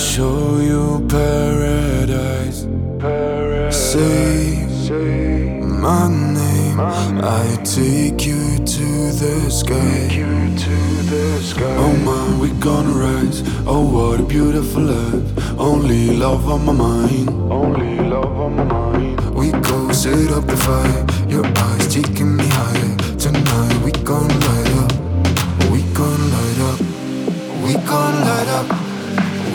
show you paradise. paradise. Say, Say my, name. I take you to the sky. To the sky. Oh my, we gonna rise. Oh what a beautiful life. Only love on my mind. Only love on my mind. We go set up the fire. Your eyes taking me higher. Tonight we gonna light up. We gonna light up. We gonna light up.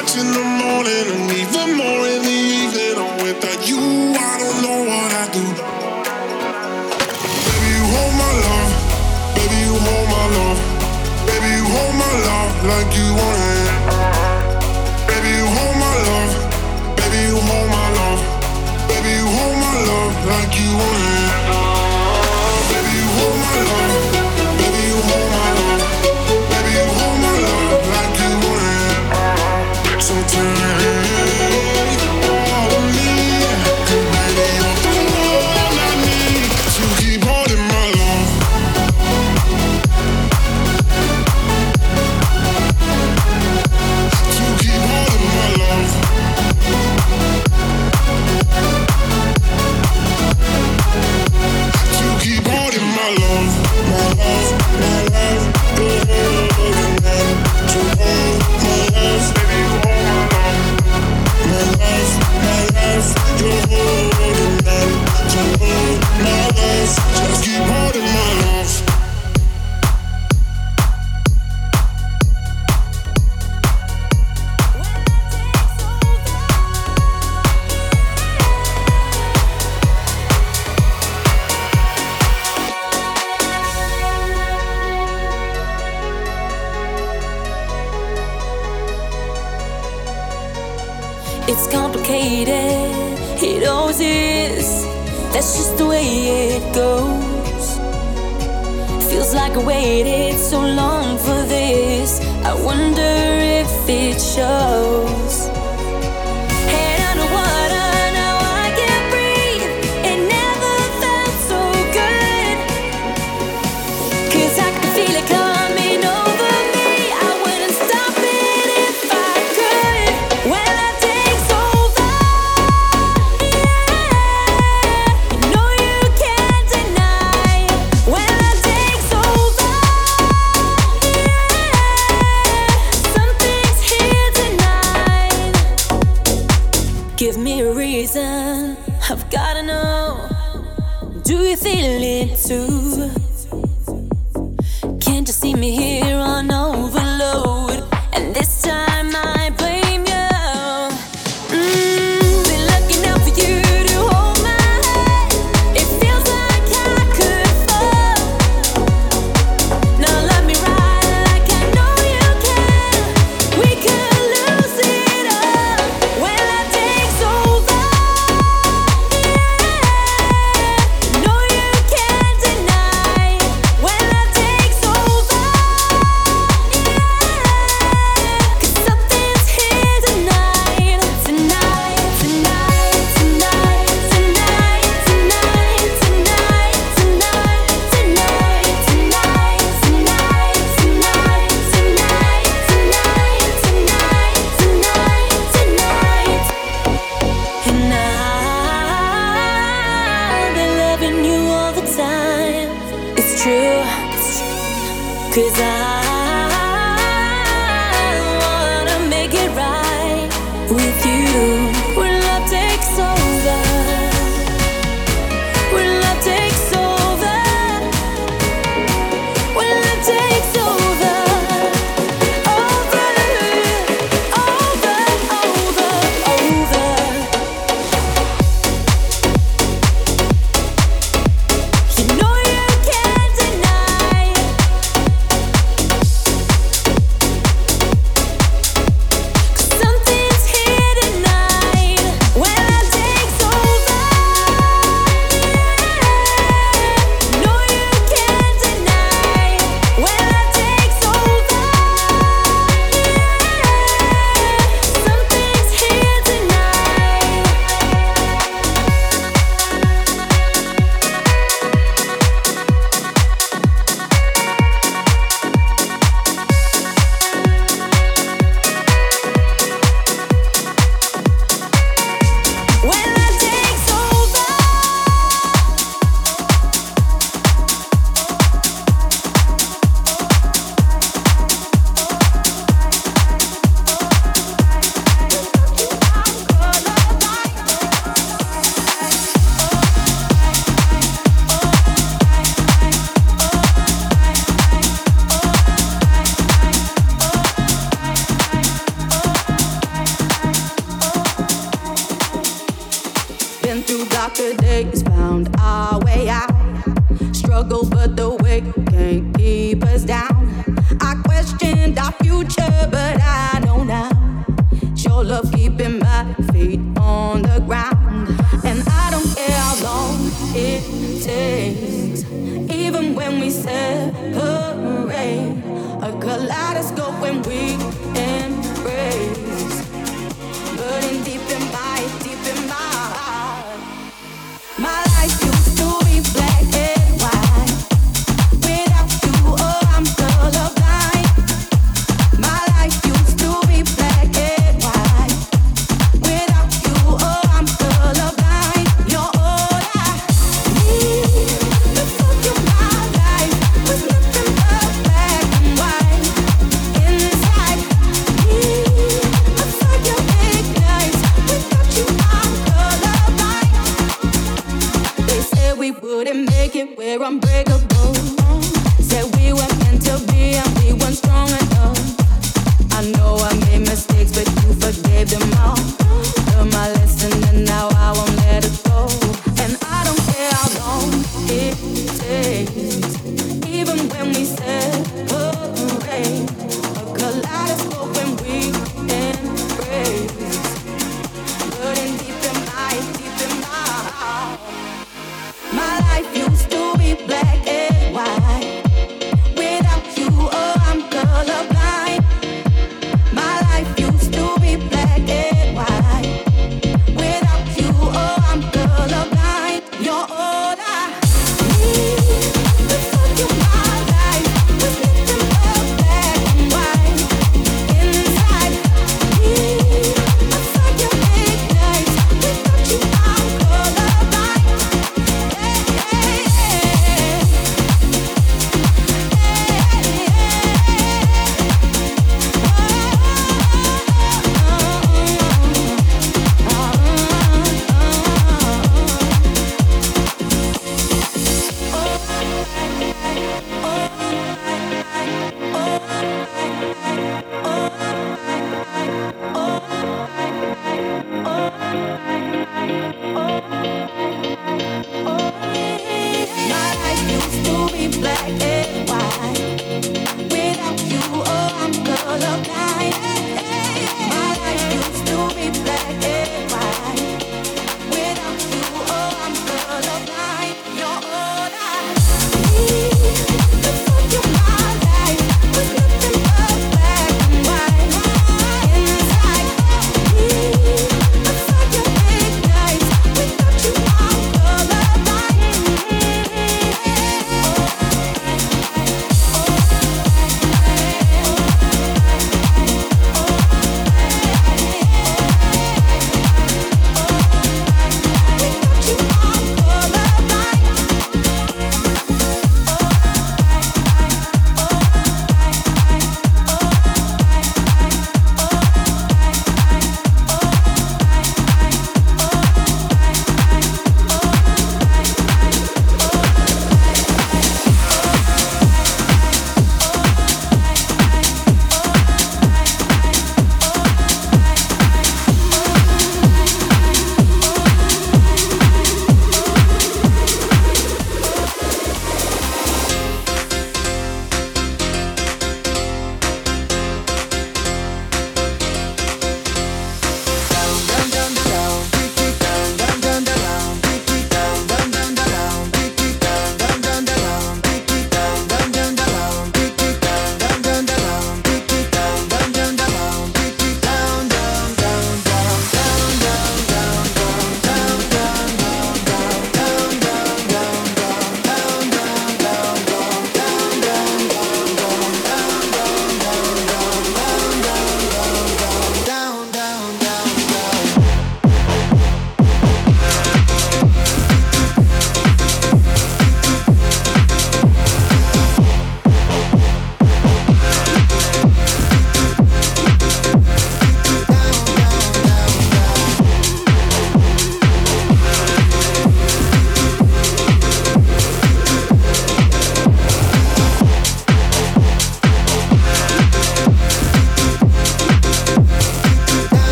watching It always is. That's just the way it goes. Feels like I waited so long for this. I wonder if it shows. to true. Cause I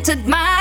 Move the